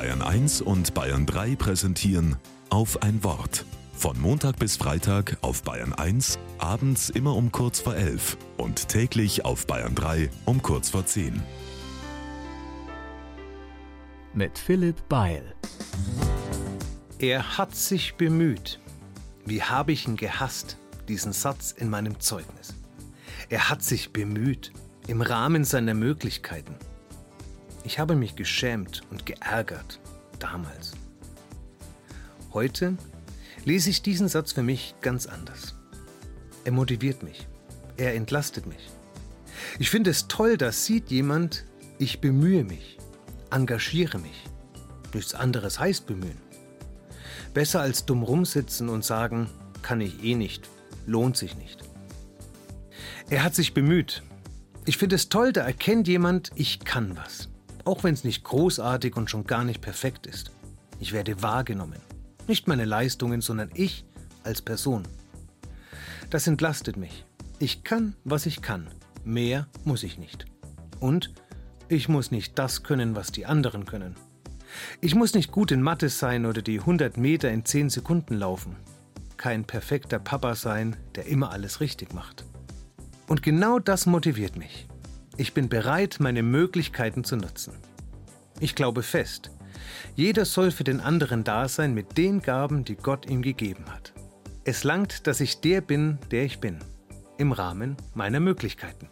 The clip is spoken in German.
Bayern 1 und Bayern 3 präsentieren auf ein Wort. Von Montag bis Freitag auf Bayern 1, abends immer um kurz vor 11 und täglich auf Bayern 3 um kurz vor 10. Mit Philipp Beil. Er hat sich bemüht. Wie habe ich ihn gehasst, diesen Satz in meinem Zeugnis. Er hat sich bemüht, im Rahmen seiner Möglichkeiten. Ich habe mich geschämt und geärgert, damals. Heute lese ich diesen Satz für mich ganz anders. Er motiviert mich. Er entlastet mich. Ich finde es toll, dass sieht jemand, ich bemühe mich, engagiere mich. Nichts anderes heißt bemühen. Besser als dumm rumsitzen und sagen, kann ich eh nicht, lohnt sich nicht. Er hat sich bemüht. Ich finde es toll, da erkennt jemand, ich kann was. Auch wenn es nicht großartig und schon gar nicht perfekt ist. Ich werde wahrgenommen. Nicht meine Leistungen, sondern ich als Person. Das entlastet mich. Ich kann, was ich kann. Mehr muss ich nicht. Und ich muss nicht das können, was die anderen können. Ich muss nicht gut in Mathe sein oder die 100 Meter in 10 Sekunden laufen. Kein perfekter Papa sein, der immer alles richtig macht. Und genau das motiviert mich. Ich bin bereit, meine Möglichkeiten zu nutzen. Ich glaube fest, jeder soll für den anderen da sein mit den Gaben, die Gott ihm gegeben hat. Es langt, dass ich der bin, der ich bin, im Rahmen meiner Möglichkeiten.